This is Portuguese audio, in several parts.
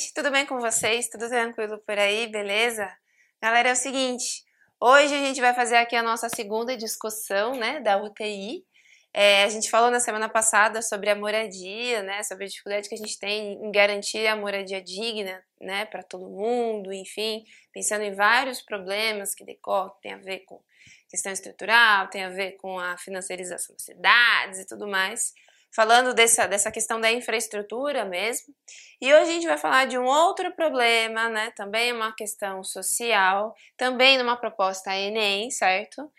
gente, tudo bem com vocês? Tudo tranquilo por aí, beleza? Galera, é o seguinte, hoje a gente vai fazer aqui a nossa segunda discussão, né, da UTI. É, a gente falou na semana passada sobre a moradia, né, sobre a dificuldade que a gente tem em garantir a moradia digna, né, para todo mundo, enfim, pensando em vários problemas que decorrem, tem a ver com questão estrutural, tem a ver com a financiarização das cidades e tudo mais falando dessa, dessa questão da infraestrutura mesmo. E hoje a gente vai falar de um outro problema, né? Também uma questão social, também numa proposta Enem, certo?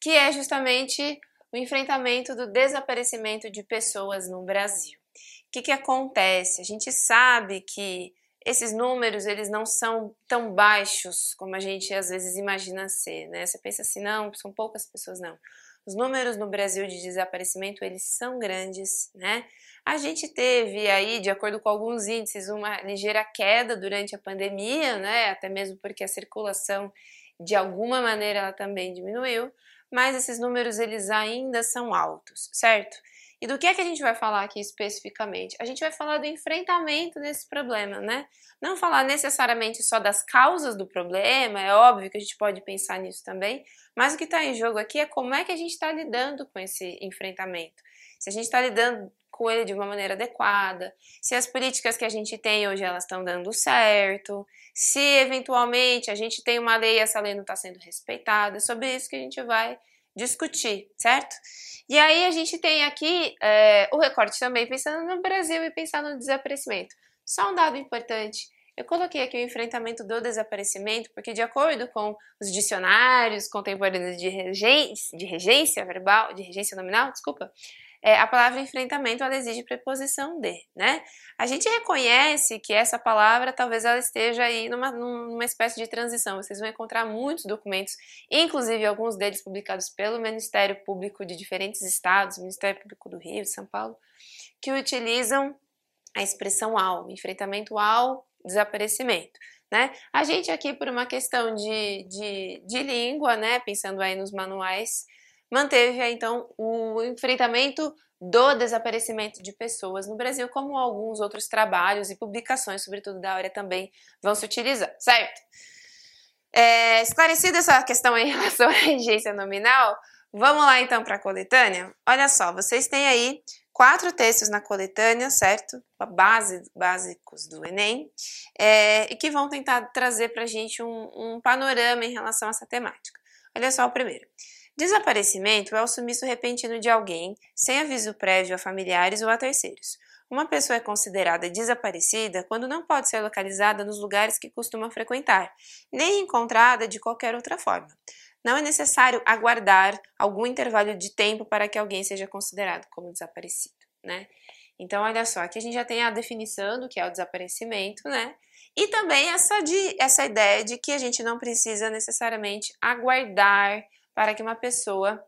Que é justamente o enfrentamento do desaparecimento de pessoas no Brasil. O que, que acontece? A gente sabe que esses números eles não são tão baixos como a gente às vezes imagina ser, né? Você pensa assim, não, são poucas pessoas, não. Os números no Brasil de desaparecimento, eles são grandes, né? A gente teve aí, de acordo com alguns índices, uma ligeira queda durante a pandemia, né? Até mesmo porque a circulação, de alguma maneira, ela também diminuiu, mas esses números, eles ainda são altos, certo? E do que é que a gente vai falar aqui especificamente? A gente vai falar do enfrentamento desse problema, né? Não falar necessariamente só das causas do problema, é óbvio que a gente pode pensar nisso também, mas o que está em jogo aqui é como é que a gente está lidando com esse enfrentamento. Se a gente está lidando com ele de uma maneira adequada, se as políticas que a gente tem hoje elas estão dando certo, se eventualmente a gente tem uma lei e essa lei não está sendo respeitada, é sobre isso que a gente vai discutir, certo? E aí a gente tem aqui é, o recorte também pensando no Brasil e pensando no desaparecimento. Só um dado importante. Eu coloquei aqui o enfrentamento do desaparecimento, porque de acordo com os dicionários contemporâneos de regência, de regência verbal, de regência nominal, desculpa, é, a palavra enfrentamento ela exige preposição de, né? A gente reconhece que essa palavra talvez ela esteja aí numa, numa espécie de transição. Vocês vão encontrar muitos documentos, inclusive alguns deles publicados pelo Ministério Público de diferentes estados, Ministério Público do Rio, de São Paulo, que utilizam a expressão ao, enfrentamento ao desaparecimento. Né? A gente aqui, por uma questão de, de, de língua, né, pensando aí nos manuais, manteve então o enfrentamento do desaparecimento de pessoas no Brasil, como alguns outros trabalhos e publicações, sobretudo da área, também vão se utilizar, certo? É, esclarecida essa questão em relação à regência nominal, vamos lá então para a coletânea? Olha só, vocês têm aí quatro textos na coletânea, certo? Base, básicos do Enem, é, e que vão tentar trazer para a gente um, um panorama em relação a essa temática. Olha só o primeiro. Desaparecimento é o sumiço repentino de alguém, sem aviso prévio a familiares ou a terceiros. Uma pessoa é considerada desaparecida quando não pode ser localizada nos lugares que costuma frequentar, nem encontrada de qualquer outra forma. Não é necessário aguardar algum intervalo de tempo para que alguém seja considerado como desaparecido, né? Então, olha só, aqui a gente já tem a definição do que é o desaparecimento, né? E também essa, de, essa ideia de que a gente não precisa necessariamente aguardar para que uma pessoa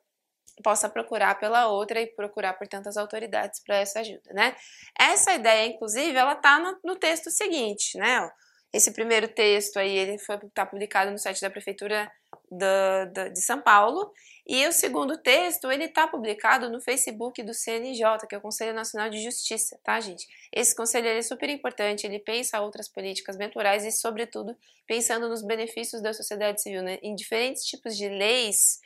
possa procurar pela outra e procurar por tantas autoridades para essa ajuda, né? Essa ideia, inclusive, ela está no, no, texto seguinte, né? Esse primeiro texto aí, ele foi tá publicado no site da prefeitura do, do, de São Paulo e o segundo texto, ele está publicado no Facebook do CNJ, que é o Conselho Nacional de Justiça, tá, gente? Esse conselho é super importante, ele pensa outras políticas mentorais e, sobretudo, pensando nos benefícios da sociedade civil, né? Em diferentes tipos de leis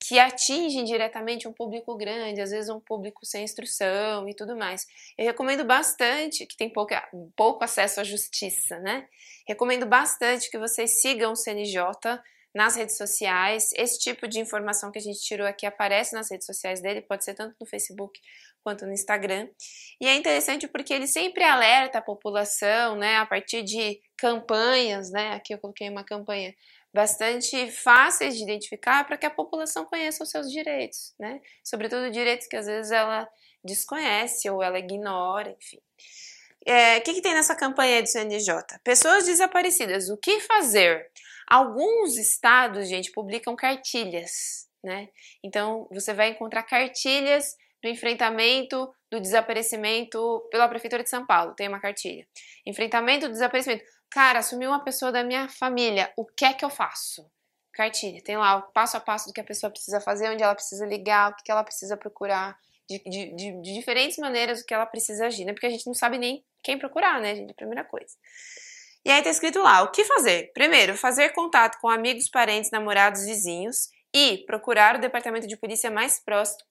que atingem diretamente um público grande, às vezes um público sem instrução e tudo mais. Eu recomendo bastante, que tem pouco, pouco acesso à justiça, né? Recomendo bastante que vocês sigam o CNJ, nas redes sociais. Esse tipo de informação que a gente tirou aqui aparece nas redes sociais dele, pode ser tanto no Facebook quanto no Instagram. E é interessante porque ele sempre alerta a população, né, a partir de campanhas, né? Aqui eu coloquei uma campanha bastante fáceis de identificar para que a população conheça os seus direitos, né? Sobretudo direitos que às vezes ela desconhece ou ela ignora, enfim. É, o que, que tem nessa campanha do CNJ? Pessoas desaparecidas, o que fazer? Alguns estados, gente, publicam cartilhas, né? Então, você vai encontrar cartilhas do enfrentamento do desaparecimento pela Prefeitura de São Paulo. Tem uma cartilha. Enfrentamento do desaparecimento. Cara, sumiu uma pessoa da minha família. O que é que eu faço? Cartilha. Tem lá o passo a passo do que a pessoa precisa fazer, onde ela precisa ligar, o que ela precisa procurar. De, de, de, de diferentes maneiras o que ela precisa agir, né? Porque a gente não sabe nem quem procurar, né, gente? Primeira coisa. E aí tá escrito lá, o que fazer? Primeiro, fazer contato com amigos, parentes, namorados, vizinhos e procurar o departamento de polícia mais próximo,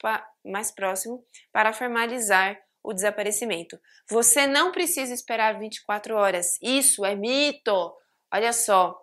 mais próximo para formalizar o desaparecimento. Você não precisa esperar 24 horas. Isso é mito. Olha só,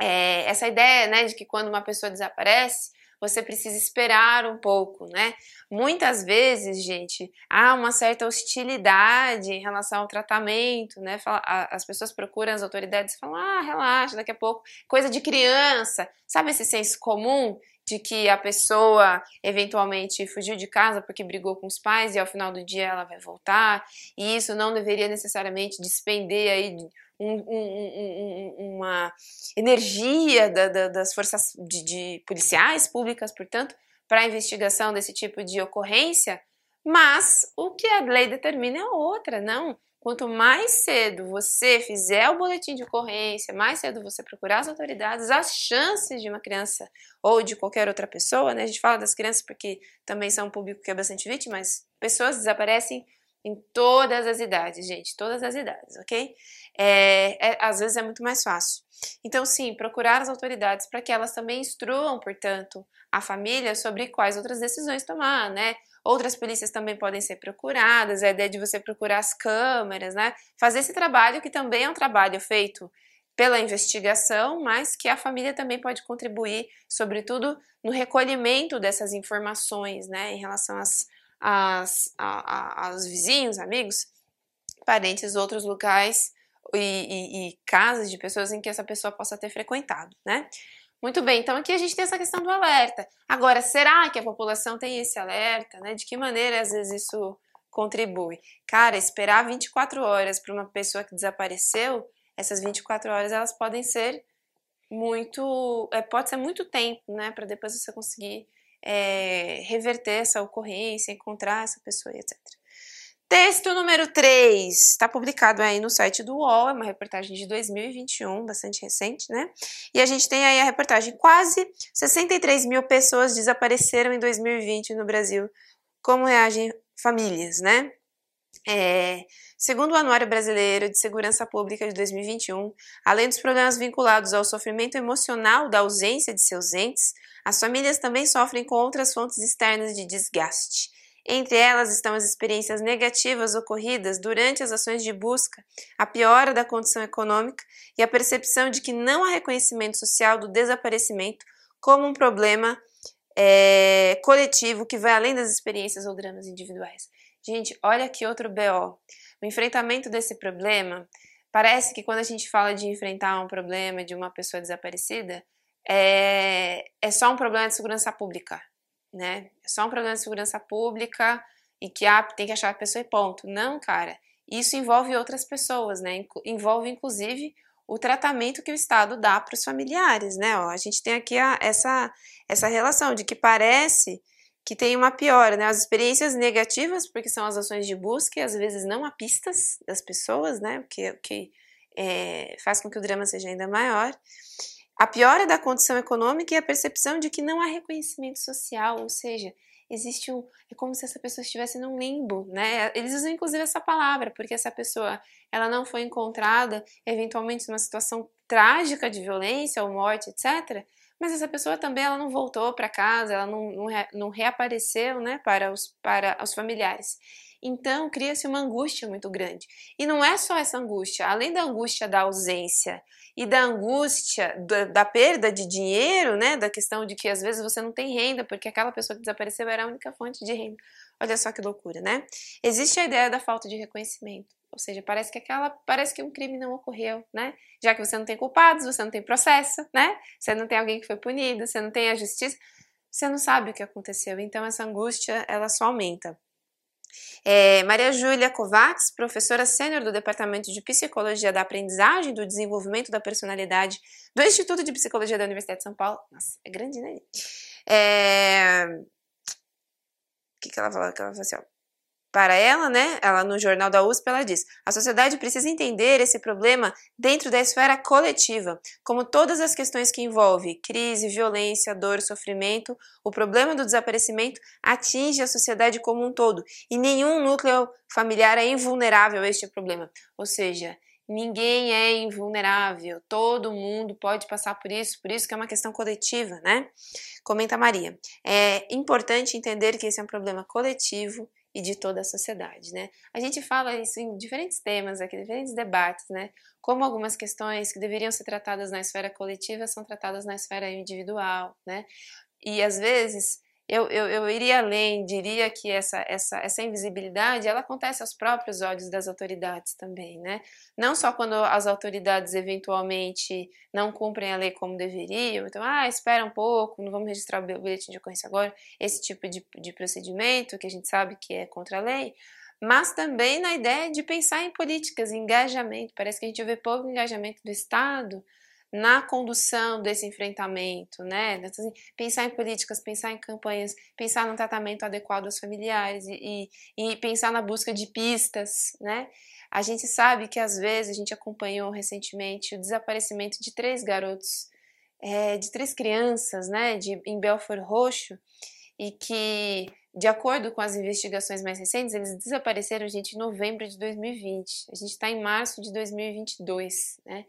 é, essa ideia né, de que quando uma pessoa desaparece, você precisa esperar um pouco, né? Muitas vezes, gente, há uma certa hostilidade em relação ao tratamento, né? As pessoas procuram as autoridades e falam: ah, relaxa, daqui a pouco, coisa de criança. Sabe esse senso comum de que a pessoa eventualmente fugiu de casa porque brigou com os pais e ao final do dia ela vai voltar, e isso não deveria necessariamente despender aí um, um, um, uma energia da, da, das forças de, de policiais públicas, portanto, para a investigação desse tipo de ocorrência, mas o que a lei determina é outra, não. Quanto mais cedo você fizer o boletim de ocorrência, mais cedo você procurar as autoridades, as chances de uma criança ou de qualquer outra pessoa, né? A gente fala das crianças porque também são um público que é bastante vítima, mas pessoas desaparecem em todas as idades, gente, todas as idades, ok? É, é, às vezes é muito mais fácil. Então, sim, procurar as autoridades para que elas também instruam, portanto, a família sobre quais outras decisões tomar, né? Outras polícias também podem ser procuradas, a ideia de você procurar as câmeras, né? Fazer esse trabalho que também é um trabalho feito pela investigação, mas que a família também pode contribuir, sobretudo no recolhimento dessas informações, né, em relação às, às, a, a, aos vizinhos, amigos, parentes, outros locais e, e, e casas de pessoas em que essa pessoa possa ter frequentado, né? Muito bem, então aqui a gente tem essa questão do alerta. Agora, será que a população tem esse alerta, né? De que maneira às vezes isso contribui? Cara, esperar 24 horas para uma pessoa que desapareceu, essas 24 horas elas podem ser muito, é, pode ser muito tempo, né? Para depois você conseguir é, reverter essa ocorrência, encontrar essa pessoa, etc. Texto número 3 está publicado aí no site do UOL, é uma reportagem de 2021, bastante recente, né? E a gente tem aí a reportagem: quase 63 mil pessoas desapareceram em 2020 no Brasil. Como reagem famílias, né? É, segundo o Anuário Brasileiro de Segurança Pública de 2021, além dos problemas vinculados ao sofrimento emocional da ausência de seus entes, as famílias também sofrem com outras fontes externas de desgaste. Entre elas estão as experiências negativas ocorridas durante as ações de busca, a piora da condição econômica e a percepção de que não há reconhecimento social do desaparecimento como um problema é, coletivo que vai além das experiências ou dramas individuais. Gente, olha que outro BO. O enfrentamento desse problema, parece que quando a gente fala de enfrentar um problema de uma pessoa desaparecida, é, é só um problema de segurança pública né? É só um problema de segurança pública e que ah, tem que achar a pessoa e ponto. Não, cara. Isso envolve outras pessoas, né? Envolve, inclusive, o tratamento que o Estado dá para os familiares, né? Ó, a gente tem aqui a, essa, essa relação de que parece que tem uma piora, né? As experiências negativas, porque são as ações de busca e às vezes não há pistas das pessoas, né? O que, que é, faz com que o drama seja ainda maior. A piora da condição econômica e a percepção de que não há reconhecimento social, ou seja, existe um. É como se essa pessoa estivesse num limbo, né? Eles usam inclusive essa palavra, porque essa pessoa ela não foi encontrada, eventualmente, numa situação trágica de violência ou morte, etc. Mas essa pessoa também ela não voltou para casa, ela não, não, não reapareceu né, para, os, para os familiares. Então, cria-se uma angústia muito grande. E não é só essa angústia, além da angústia da ausência e da angústia da, da, perda de dinheiro, né, da questão de que às vezes você não tem renda, porque aquela pessoa que desapareceu era a única fonte de renda. Olha só que loucura, né? Existe a ideia da falta de reconhecimento. Ou seja, parece que aquela, parece que um crime não ocorreu, né? Já que você não tem culpados, você não tem processo, né? Você não tem alguém que foi punido, você não tem a justiça, você não sabe o que aconteceu. Então essa angústia, ela só aumenta. É, Maria Júlia Kovacs, professora sênior do Departamento de Psicologia da Aprendizagem e do Desenvolvimento da Personalidade do Instituto de Psicologia da Universidade de São Paulo. Nossa, é grande, né? É... O que, que ela falou? Que ela falou assim, ó. Para ela, né, ela no jornal da USP, ela diz: a sociedade precisa entender esse problema dentro da esfera coletiva, como todas as questões que envolvem crise, violência, dor, sofrimento, o problema do desaparecimento atinge a sociedade como um todo e nenhum núcleo familiar é invulnerável a este problema. Ou seja, ninguém é invulnerável, todo mundo pode passar por isso, por isso que é uma questão coletiva, né? Comenta Maria. É importante entender que esse é um problema coletivo e de toda a sociedade, né? A gente fala isso em diferentes temas aqui, diferentes debates, né? Como algumas questões que deveriam ser tratadas na esfera coletiva são tratadas na esfera individual, né? E às vezes eu, eu, eu iria além, diria que essa, essa, essa invisibilidade ela acontece aos próprios olhos das autoridades também, né? Não só quando as autoridades eventualmente não cumprem a lei como deveriam, então, ah, espera um pouco, não vamos registrar o boletim de ocorrência agora, esse tipo de, de procedimento que a gente sabe que é contra a lei, mas também na ideia de pensar em políticas, engajamento. Parece que a gente vê pouco engajamento do Estado na condução desse enfrentamento, né? Pensar em políticas, pensar em campanhas, pensar no tratamento adequado aos familiares e, e, e, pensar na busca de pistas, né? A gente sabe que às vezes a gente acompanhou recentemente o desaparecimento de três garotos, é, de três crianças, né? De, em Belfort Roxo e que de acordo com as investigações mais recentes, eles desapareceram, gente, em novembro de 2020. A gente está em março de 2022, né?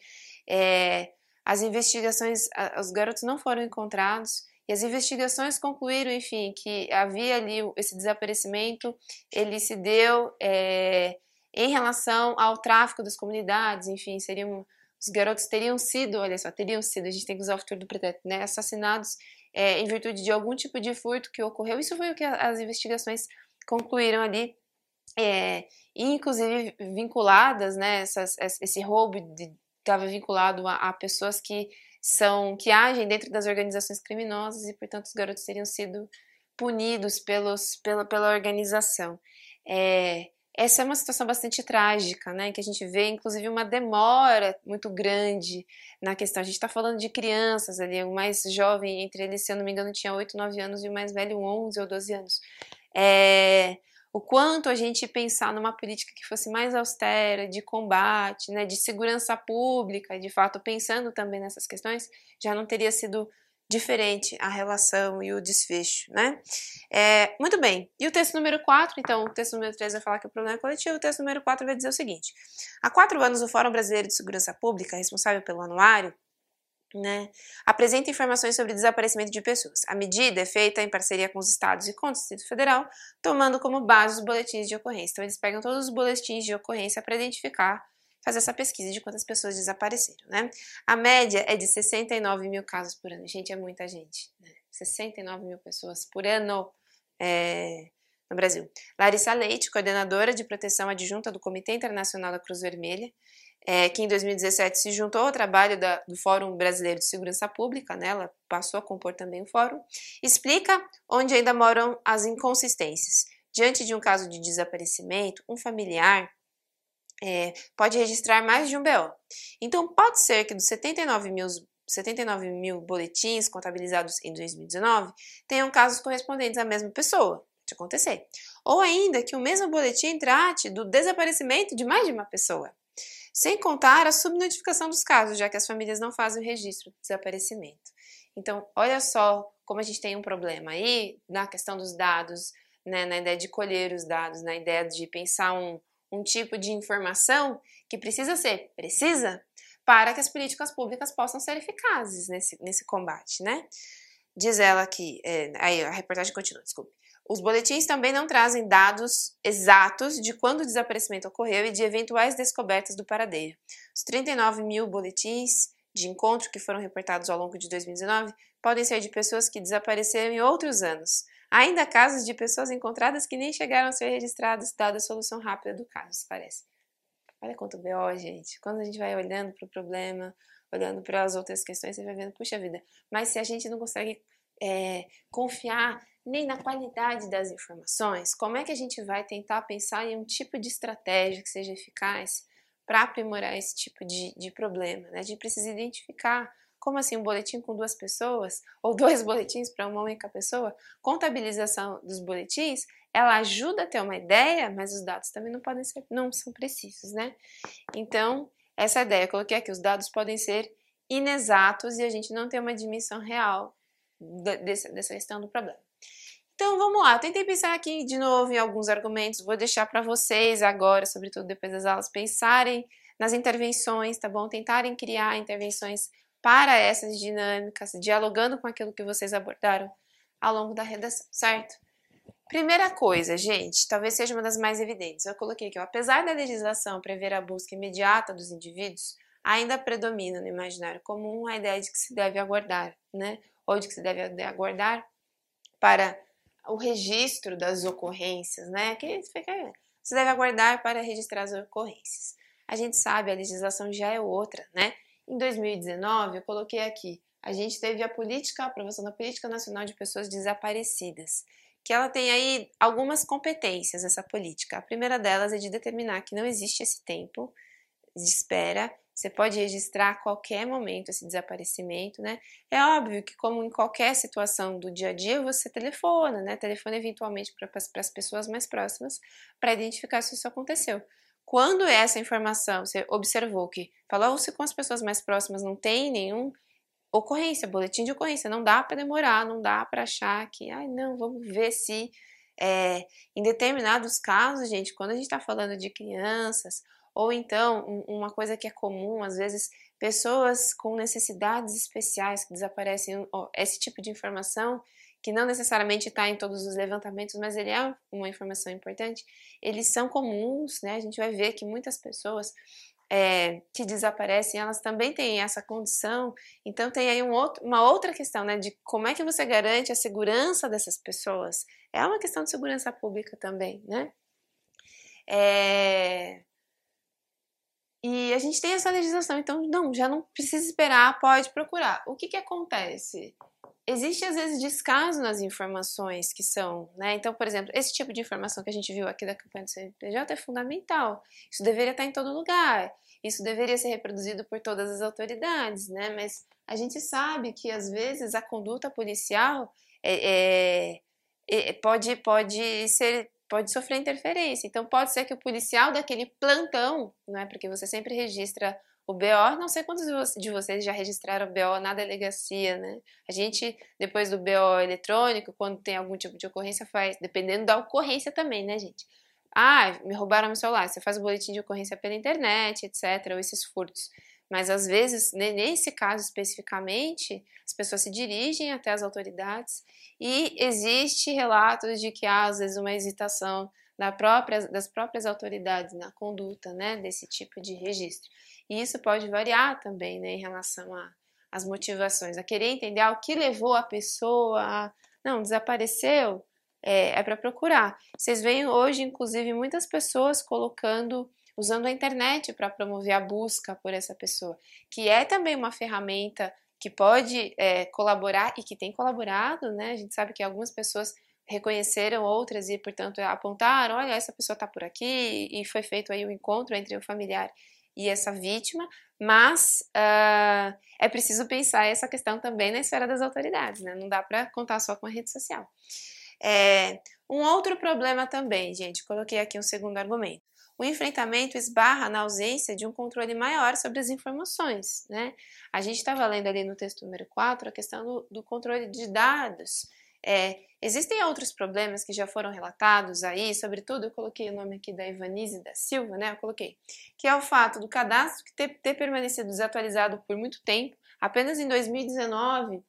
É, as investigações, os garotos não foram encontrados e as investigações concluíram, enfim, que havia ali esse desaparecimento, ele se deu é, em relação ao tráfico das comunidades, enfim, seriam os garotos teriam sido, olha só, teriam sido, a gente tem que usar o futuro do pretérito, né, assassinados é, em virtude de algum tipo de furto que ocorreu. Isso foi o que as investigações concluíram ali, é, inclusive vinculadas, né, essas, esse roubo de, estava vinculado a, a, pessoas que são que agem dentro das organizações criminosas e, portanto, os garotos teriam sido punidos pelos, pela, pela organização. É, essa é uma situação bastante trágica, né? Que a gente vê, inclusive, uma demora muito grande na questão. A gente está falando de crianças ali, o mais jovem entre eles, se eu não me engano, tinha 8, 9 anos e o mais velho 11 ou 12 anos. É, o quanto a gente pensar numa política que fosse mais austera, de combate, né, de segurança pública, de fato pensando também nessas questões, já não teria sido diferente a relação e o desfecho, né? É, muito bem, e o texto número 4, então, o texto número 3 vai falar que o problema é coletivo, o texto número 4 vai dizer o seguinte, há quatro anos o Fórum Brasileiro de Segurança Pública, responsável pelo anuário, né, apresenta informações sobre desaparecimento de pessoas. A medida é feita em parceria com os estados e com o Distrito Federal, tomando como base os boletins de ocorrência. Então, eles pegam todos os boletins de ocorrência para identificar, fazer essa pesquisa de quantas pessoas desapareceram. Né? A média é de 69 mil casos por ano. Gente, é muita gente. Né? 69 mil pessoas por ano é, no Brasil. Larissa Leite, coordenadora de proteção adjunta do Comitê Internacional da Cruz Vermelha, é, que em 2017 se juntou ao trabalho da, do Fórum Brasileiro de Segurança Pública, né, ela passou a compor também o fórum, explica onde ainda moram as inconsistências. Diante de um caso de desaparecimento, um familiar é, pode registrar mais de um BO. Então, pode ser que dos 79 mil, 79 mil boletins contabilizados em 2019 tenham casos correspondentes à mesma pessoa. Pode acontecer. Ou ainda que o mesmo boletim trate do desaparecimento de mais de uma pessoa sem contar a subnotificação dos casos, já que as famílias não fazem o registro do desaparecimento. Então, olha só como a gente tem um problema aí na questão dos dados, né, na ideia de colher os dados, na ideia de pensar um, um tipo de informação que precisa ser precisa para que as políticas públicas possam ser eficazes nesse, nesse combate, né? Diz ela que, é, aí a reportagem continua, desculpe. Os boletins também não trazem dados exatos de quando o desaparecimento ocorreu e de eventuais descobertas do paradeiro. Os 39 mil boletins de encontro que foram reportados ao longo de 2019 podem ser de pessoas que desapareceram em outros anos. Ainda casos de pessoas encontradas que nem chegaram a ser registradas, dada a solução rápida do caso, parece. Olha quanto BO, gente. Quando a gente vai olhando para o problema, olhando para as outras questões, você vai vendo, puxa vida, mas se a gente não consegue é, confiar nem na qualidade das informações, como é que a gente vai tentar pensar em um tipo de estratégia que seja eficaz para aprimorar esse tipo de, de problema? Né? A gente precisa identificar Como assim um boletim com duas pessoas? Ou dois boletins para uma única pessoa? Contabilização dos boletins, ela ajuda a ter uma ideia, mas os dados também não podem ser, não são precisos, né? Então, essa ideia, eu coloquei aqui, os dados podem ser inexatos e a gente não tem uma dimensão real dessa questão do problema. Então vamos lá, eu tentei pensar aqui de novo em alguns argumentos, vou deixar para vocês agora, sobretudo depois das aulas, pensarem nas intervenções, tá bom? Tentarem criar intervenções para essas dinâmicas, dialogando com aquilo que vocês abordaram ao longo da redação, certo? Primeira coisa, gente, talvez seja uma das mais evidentes. Eu coloquei ó, apesar da legislação prever a busca imediata dos indivíduos, ainda predomina no imaginário comum a ideia de que se deve aguardar, né? Ou de que se deve aguardar para o registro das ocorrências, né? Que se deve aguardar para registrar as ocorrências. A gente sabe, a legislação já é outra, né? Em 2019, eu coloquei aqui, a gente teve a política, a aprovação da Política Nacional de Pessoas Desaparecidas, que ela tem aí algumas competências, essa política. A primeira delas é de determinar que não existe esse tempo de espera, você pode registrar a qualquer momento esse desaparecimento, né? É óbvio que, como em qualquer situação do dia a dia, você telefona, né? Telefona eventualmente para as pessoas mais próximas para identificar se isso aconteceu. Quando essa informação você observou que falou-se com as pessoas mais próximas, não tem nenhum ocorrência, boletim de ocorrência, não dá para demorar, não dá para achar que, ai, não, vamos ver se é, em determinados casos, gente, quando a gente está falando de crianças, ou então uma coisa que é comum, às vezes, pessoas com necessidades especiais que desaparecem, esse tipo de informação que não necessariamente está em todos os levantamentos, mas ele é uma informação importante, eles são comuns, né? A gente vai ver que muitas pessoas é, que desaparecem, elas também têm essa condição. Então tem aí um outro, uma outra questão, né? De como é que você garante a segurança dessas pessoas. É uma questão de segurança pública também, né? É... E a gente tem essa legislação, então não, já não precisa esperar, pode procurar. O que que acontece? existe às vezes descaso nas informações que são, né? Então, por exemplo, esse tipo de informação que a gente viu aqui da campanha do CNPJ é fundamental. Isso deveria estar em todo lugar. Isso deveria ser reproduzido por todas as autoridades, né? Mas a gente sabe que às vezes a conduta policial é, é, é, pode, pode ser pode sofrer interferência. Então pode ser que o policial daquele plantão, não é? Porque você sempre registra o BO, não sei quantos de vocês já registraram o BO na delegacia, né? A gente, depois do BO eletrônico, quando tem algum tipo de ocorrência, faz, dependendo da ocorrência também, né, gente? Ah, me roubaram meu celular. Você faz o boletim de ocorrência pela internet, etc., ou esses furtos. Mas às vezes, nesse caso especificamente, as pessoas se dirigem até as autoridades e existe relatos de que há, às vezes, uma hesitação da própria, das próprias autoridades na conduta né, desse tipo de registro. E isso pode variar também né, em relação às motivações, a querer entender ah, o que levou a pessoa a. Não, desapareceu, é, é para procurar. Vocês veem hoje, inclusive, muitas pessoas colocando, usando a internet para promover a busca por essa pessoa, que é também uma ferramenta que pode é, colaborar e que tem colaborado, né? A gente sabe que algumas pessoas reconheceram outras e, portanto, apontaram, olha, essa pessoa está por aqui e foi feito aí o um encontro entre o familiar e essa vítima, mas uh, é preciso pensar essa questão também na esfera das autoridades, né? Não dá para contar só com a rede social. É, um outro problema também, gente, coloquei aqui um segundo argumento. O enfrentamento esbarra na ausência de um controle maior sobre as informações, né? A gente estava lendo ali no texto número 4 a questão do, do controle de dados é, existem outros problemas que já foram relatados aí, sobretudo eu coloquei o nome aqui da Ivanise da Silva, né? Eu coloquei, que é o fato do cadastro ter, ter permanecido desatualizado por muito tempo, apenas em 2019,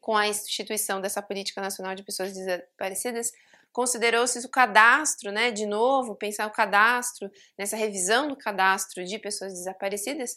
com a instituição dessa Política Nacional de Pessoas Desaparecidas, considerou-se o cadastro, né, de novo, pensar o cadastro, nessa revisão do cadastro de pessoas desaparecidas,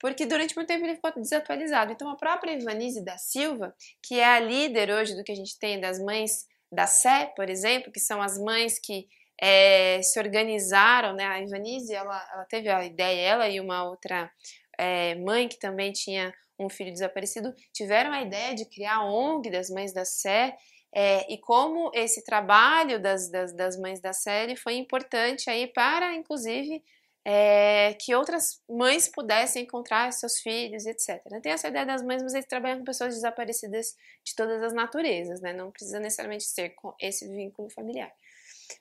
porque durante muito tempo ele ficou desatualizado. Então a própria Ivanise da Silva, que é a líder hoje do que a gente tem das mães da Sé, por exemplo, que são as mães que é, se organizaram, né? A Ivanise, ela, ela teve a ideia, ela e uma outra é, mãe que também tinha um filho desaparecido, tiveram a ideia de criar a ONG das Mães da Sé, é, e como esse trabalho das, das, das Mães da Sé foi importante aí para, inclusive, é, que outras mães pudessem encontrar seus filhos, etc. Tem essa ideia das mães, mas eles trabalham com pessoas desaparecidas de todas as naturezas, né? Não precisa necessariamente ser com esse vínculo familiar.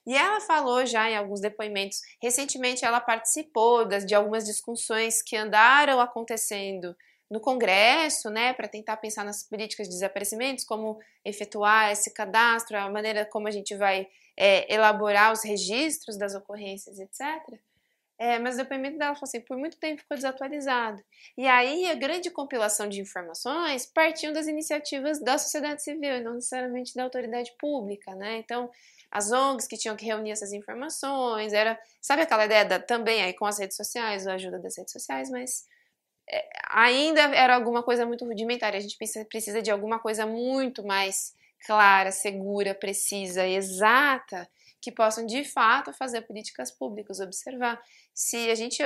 E ela falou já em alguns depoimentos, recentemente ela participou das, de algumas discussões que andaram acontecendo no Congresso, né, para tentar pensar nas políticas de desaparecimentos, como efetuar esse cadastro, a maneira como a gente vai é, elaborar os registros das ocorrências, etc. É, mas o depoimento dela falou assim, por muito tempo ficou desatualizado. E aí a grande compilação de informações partiam das iniciativas da sociedade civil, não necessariamente da autoridade pública, né? Então, as ONGs que tinham que reunir essas informações, era, sabe aquela ideia da, também aí com as redes sociais, a ajuda das redes sociais, mas ainda era alguma coisa muito rudimentar, a gente precisa, de alguma coisa muito mais clara, segura, precisa, exata, que possam de fato fazer políticas públicas, observar se a gente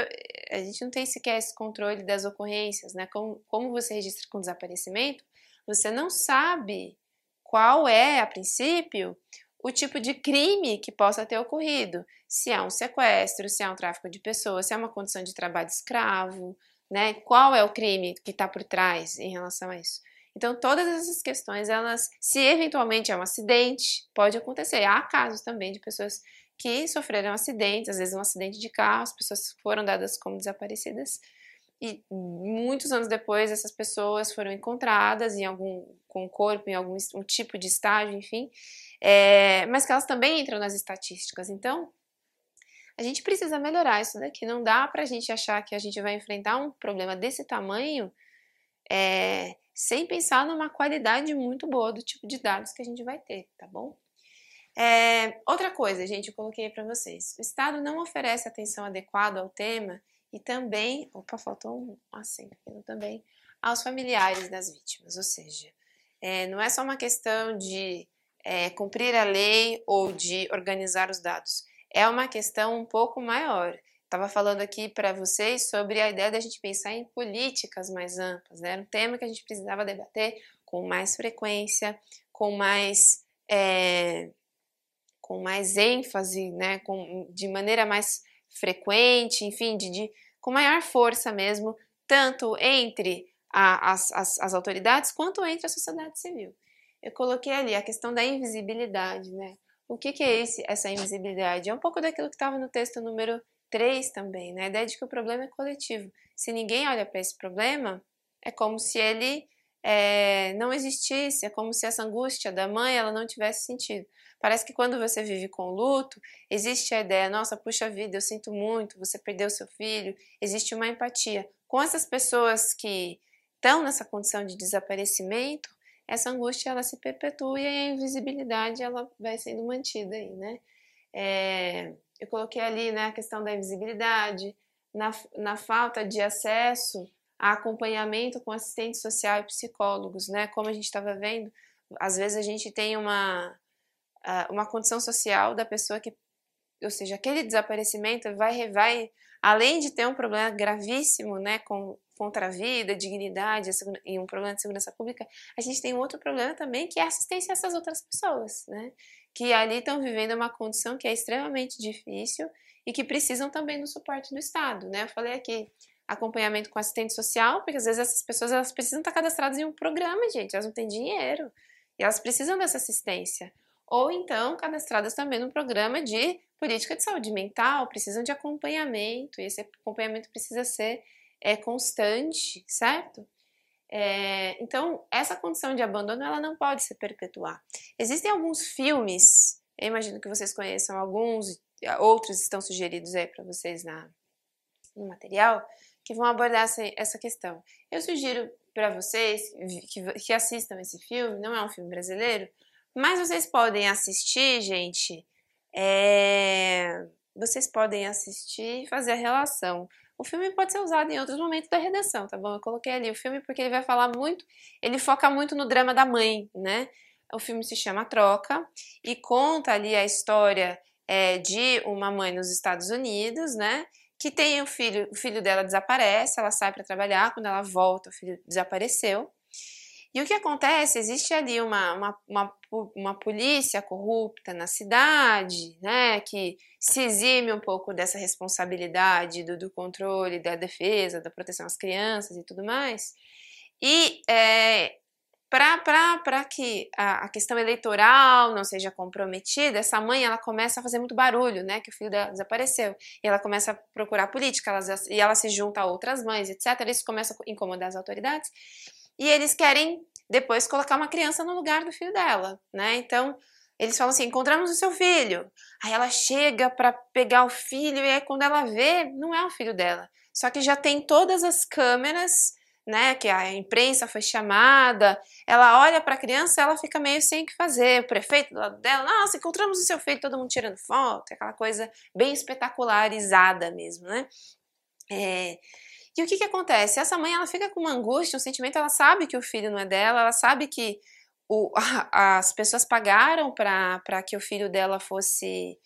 a gente não tem sequer esse controle das ocorrências, né? Como, como você registra com desaparecimento, você não sabe qual é, a princípio, o tipo de crime que possa ter ocorrido. Se é um sequestro, se é um tráfico de pessoas, se é uma condição de trabalho escravo, né? Qual é o crime que está por trás em relação a isso? Então, todas essas questões, elas, se eventualmente é um acidente, pode acontecer. Há casos também de pessoas que sofreram acidentes, às vezes um acidente de carro, as pessoas foram dadas como desaparecidas e muitos anos depois essas pessoas foram encontradas em algum com o corpo em algum um tipo de estágio, enfim, é, mas que elas também entram nas estatísticas. Então, a gente precisa melhorar isso daqui. Não dá para a gente achar que a gente vai enfrentar um problema desse tamanho é, sem pensar numa qualidade muito boa do tipo de dados que a gente vai ter, tá bom? É, outra coisa, gente, eu coloquei para vocês. O Estado não oferece atenção adequada ao tema e também, opa, faltou um aqui também, aos familiares das vítimas, ou seja, é, não é só uma questão de é, cumprir a lei ou de organizar os dados, é uma questão um pouco maior. Estava falando aqui para vocês sobre a ideia da gente pensar em políticas mais amplas, né? Era um tema que a gente precisava debater com mais frequência, com mais é, com mais ênfase, né? Com, de maneira mais frequente, enfim, de, de com maior força mesmo, tanto entre a, as, as, as autoridades quanto entre a sociedade civil. Eu coloquei ali a questão da invisibilidade, né? O que, que é esse, essa invisibilidade? É um pouco daquilo que estava no texto número 3 também, né? A ideia de que o problema é coletivo. Se ninguém olha para esse problema, é como se ele é, não existisse, é como se essa angústia da mãe ela não tivesse sentido. Parece que quando você vive com luto, existe a ideia, nossa, puxa vida, eu sinto muito, você perdeu seu filho, existe uma empatia. Com essas pessoas que estão nessa condição de desaparecimento, essa angústia ela se perpetua e a invisibilidade ela vai sendo mantida aí, né? É, eu coloquei ali né, a questão da invisibilidade, na, na falta de acesso a acompanhamento com assistente social e psicólogos, né? Como a gente estava vendo, às vezes a gente tem uma uma condição social da pessoa que, ou seja, aquele desaparecimento vai, vai além de ter um problema gravíssimo, né, com, contra a vida, dignidade e um problema de segurança pública, a gente tem um outro problema também que é a assistência a essas outras pessoas, né, que ali estão vivendo uma condição que é extremamente difícil e que precisam também do suporte do Estado, né? Eu falei aqui acompanhamento com assistente social, porque às vezes essas pessoas elas precisam estar cadastradas em um programa, gente, elas não têm dinheiro e elas precisam dessa assistência ou então cadastradas também no programa de política de saúde mental, precisam de acompanhamento, e esse acompanhamento precisa ser é, constante, certo? É, então, essa condição de abandono ela não pode se perpetuar. Existem alguns filmes, eu imagino que vocês conheçam alguns, outros estão sugeridos aí para vocês na, no material, que vão abordar essa, essa questão. Eu sugiro para vocês que, que assistam esse filme, não é um filme brasileiro, mas vocês podem assistir, gente. É... Vocês podem assistir e fazer a relação. O filme pode ser usado em outros momentos da redação, tá bom? Eu coloquei ali o filme porque ele vai falar muito, ele foca muito no drama da mãe, né? O filme se chama Troca e conta ali a história é, de uma mãe nos Estados Unidos, né? Que tem o filho, o filho dela desaparece, ela sai para trabalhar, quando ela volta, o filho desapareceu. E o que acontece? Existe ali uma, uma, uma, uma polícia corrupta na cidade, né, que se exime um pouco dessa responsabilidade do, do controle, da defesa, da proteção às crianças e tudo mais. E é, para que a, a, questão eleitoral não seja comprometida, essa mãe ela começa a fazer muito barulho, né? Que o filho dela desapareceu. E ela começa a procurar política, ela, e ela se junta a outras mães, etc. Isso começa a incomodar as autoridades. E eles querem depois colocar uma criança no lugar do filho dela, né? Então, eles falam assim: encontramos o seu filho. Aí ela chega para pegar o filho, e aí quando ela vê, não é o filho dela. Só que já tem todas as câmeras né, que a imprensa foi chamada, ela olha para a criança, ela fica meio sem o que fazer. O prefeito do lado dela, nossa, encontramos o seu filho, todo mundo tirando foto, aquela coisa bem espetacularizada mesmo, né? É... E o que que acontece? Essa mãe, ela fica com uma angústia, um sentimento, ela sabe que o filho não é dela, ela sabe que o, a, as pessoas pagaram para que o filho dela fosse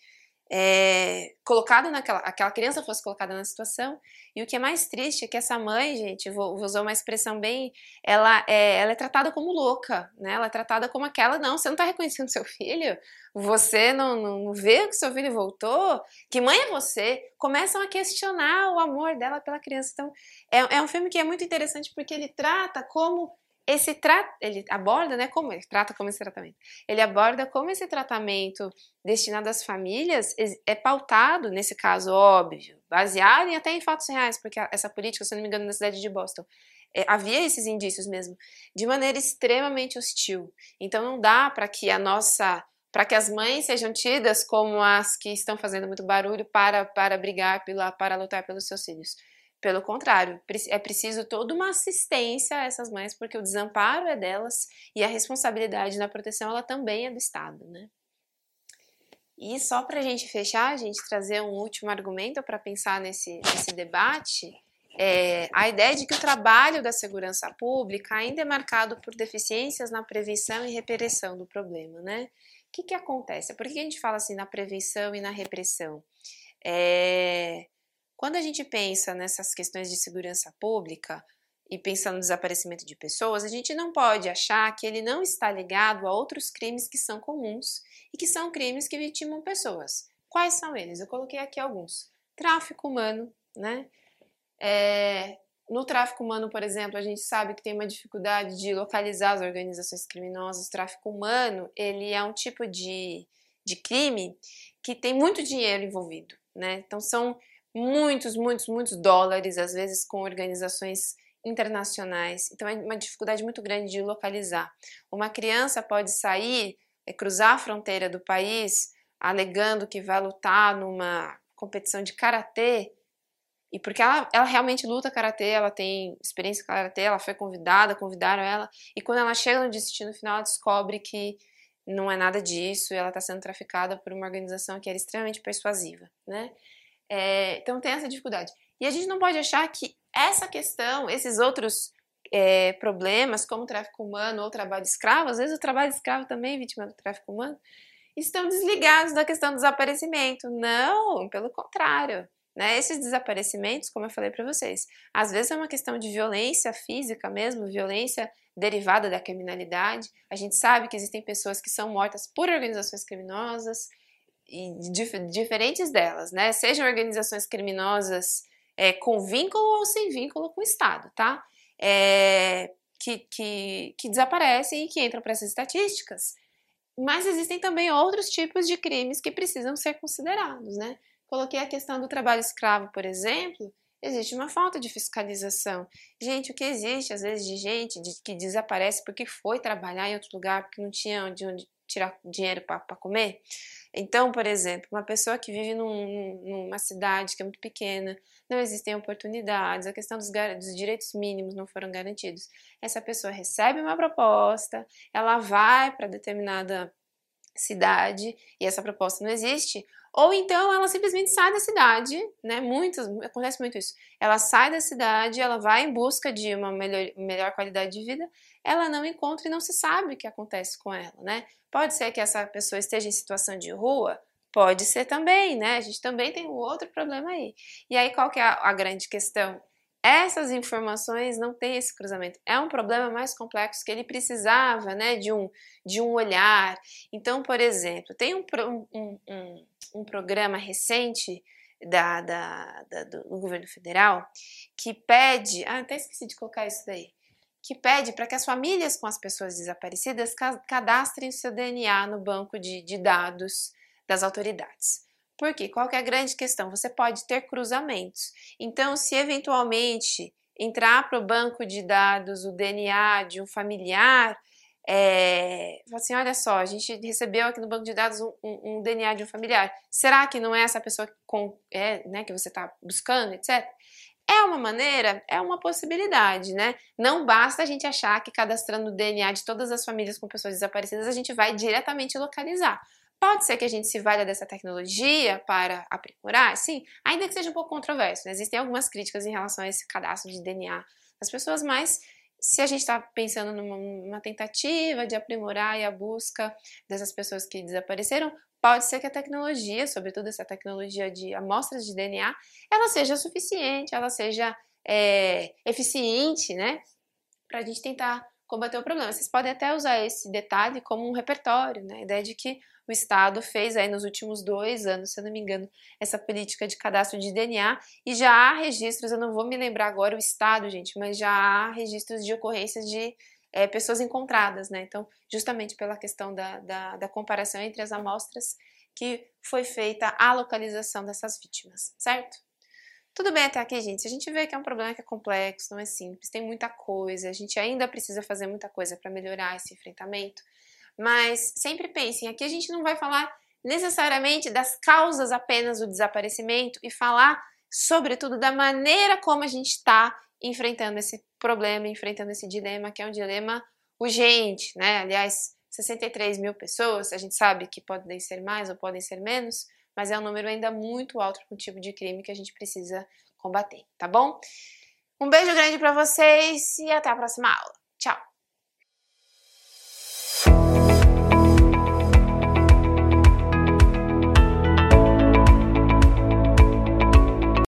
é, colocado naquela, aquela criança fosse colocada na situação. E o que é mais triste é que essa mãe, gente, vou, vou usar uma expressão bem, ela é, ela é tratada como louca, né? Ela é tratada como aquela, não, você não está reconhecendo seu filho, você não, não, não vê que seu filho voltou, que mãe é você? Começam a questionar o amor dela pela criança. Então, é, é um filme que é muito interessante porque ele trata como esse tra ele aborda, né, como ele trata como esse tratamento. Ele aborda como esse tratamento destinado às famílias é pautado, nesse caso óbvio, baseado em até em fatos reais, porque essa política, se não me engano, na cidade de Boston, é, havia esses indícios mesmo, de maneira extremamente hostil. Então não dá para que a nossa para que as mães sejam tidas como as que estão fazendo muito barulho para, para brigar, pela, para lutar pelos seus filhos. Pelo contrário, é preciso toda uma assistência a essas mães, porque o desamparo é delas e a responsabilidade na proteção ela também é do Estado, né? E só para a gente fechar, a gente trazer um último argumento para pensar nesse, nesse debate, é a ideia de que o trabalho da segurança pública ainda é marcado por deficiências na prevenção e repressão do problema, né? O que, que acontece? Por que a gente fala assim na prevenção e na repressão? É, quando a gente pensa nessas questões de segurança pública e pensa no desaparecimento de pessoas, a gente não pode achar que ele não está ligado a outros crimes que são comuns e que são crimes que vitimam pessoas. Quais são eles? Eu coloquei aqui alguns. Tráfico humano, né? É, no tráfico humano, por exemplo, a gente sabe que tem uma dificuldade de localizar as organizações criminosas. O tráfico humano, ele é um tipo de, de crime que tem muito dinheiro envolvido, né? Então são muitos, muitos, muitos dólares, às vezes com organizações internacionais. Então é uma dificuldade muito grande de localizar. Uma criança pode sair, é, cruzar a fronteira do país, alegando que vai lutar numa competição de karatê, e porque ela, ela realmente luta karatê, ela tem experiência em karatê, ela foi convidada, convidaram ela, e quando ela chega no destino final, ela descobre que não é nada disso, ela está sendo traficada por uma organização que era extremamente persuasiva, né? É, então tem essa dificuldade. E a gente não pode achar que essa questão, esses outros é, problemas, como o tráfico humano ou trabalho escravo, às vezes o trabalho escravo também é vítima do tráfico humano, estão desligados da questão do desaparecimento. Não, pelo contrário. Né? Esses desaparecimentos, como eu falei para vocês, às vezes é uma questão de violência física mesmo, violência derivada da criminalidade. A gente sabe que existem pessoas que são mortas por organizações criminosas, dif diferentes delas, né? Sejam organizações criminosas é, com vínculo ou sem vínculo com o Estado, tá? É, que, que, que desaparecem e que entram para essas estatísticas. Mas existem também outros tipos de crimes que precisam ser considerados, né? Coloquei a questão do trabalho escravo, por exemplo, existe uma falta de fiscalização. Gente, o que existe às vezes de gente de, que desaparece porque foi trabalhar em outro lugar, porque não tinha de onde tirar dinheiro para comer? Então, por exemplo, uma pessoa que vive num, numa cidade que é muito pequena, não existem oportunidades, a questão dos, dos, direitos mínimos não foram garantidos. Essa pessoa recebe uma proposta, ela vai para determinada cidade e essa proposta não existe, ou então ela simplesmente sai da cidade, né? Muitas, acontece muito isso. Ela sai da cidade, ela vai em busca de uma melhor, melhor qualidade de vida, ela não encontra e não se sabe o que acontece com ela, né? Pode ser que essa pessoa esteja em situação de rua, pode ser também, né? A gente também tem um outro problema aí. E aí qual que é a, a grande questão? essas informações não têm esse cruzamento. É um problema mais complexo que ele precisava né, de, um, de um olhar. Então, por exemplo, tem um, um, um, um programa recente da, da, da, do governo federal que pede. Ah, até esqueci de colocar isso daí. Que pede para que as famílias com as pessoas desaparecidas cadastrem seu DNA no banco de, de dados das autoridades. Porque qual é a grande questão? Você pode ter cruzamentos. Então, se eventualmente entrar para o banco de dados o DNA de um familiar, é, assim, olha só, a gente recebeu aqui no banco de dados um, um, um DNA de um familiar. Será que não é essa pessoa com, é, né, que você está buscando, etc? É uma maneira, é uma possibilidade, né? Não basta a gente achar que cadastrando o DNA de todas as famílias com pessoas desaparecidas a gente vai diretamente localizar. Pode ser que a gente se valha dessa tecnologia para aprimorar, sim, ainda que seja um pouco controverso. Né? Existem algumas críticas em relação a esse cadastro de DNA das pessoas, mas se a gente está pensando numa tentativa de aprimorar a busca dessas pessoas que desapareceram, pode ser que a tecnologia, sobretudo essa tecnologia de amostras de DNA, ela seja suficiente, ela seja é, eficiente, né, para a gente tentar combater o problema. Vocês podem até usar esse detalhe como um repertório, né, a ideia de que o Estado fez aí nos últimos dois anos, se eu não me engano, essa política de cadastro de DNA e já há registros, eu não vou me lembrar agora o Estado, gente, mas já há registros de ocorrências de é, pessoas encontradas, né? Então, justamente pela questão da, da, da comparação entre as amostras que foi feita a localização dessas vítimas, certo? Tudo bem até aqui, gente. A gente vê que é um problema que é complexo, não é simples, tem muita coisa, a gente ainda precisa fazer muita coisa para melhorar esse enfrentamento. Mas sempre pensem, aqui a gente não vai falar necessariamente das causas apenas do desaparecimento e falar, sobretudo, da maneira como a gente está enfrentando esse problema, enfrentando esse dilema, que é um dilema urgente, né? Aliás, 63 mil pessoas, a gente sabe que podem ser mais ou podem ser menos, mas é um número ainda muito alto para o tipo de crime que a gente precisa combater, tá bom? Um beijo grande para vocês e até a próxima aula. Tchau!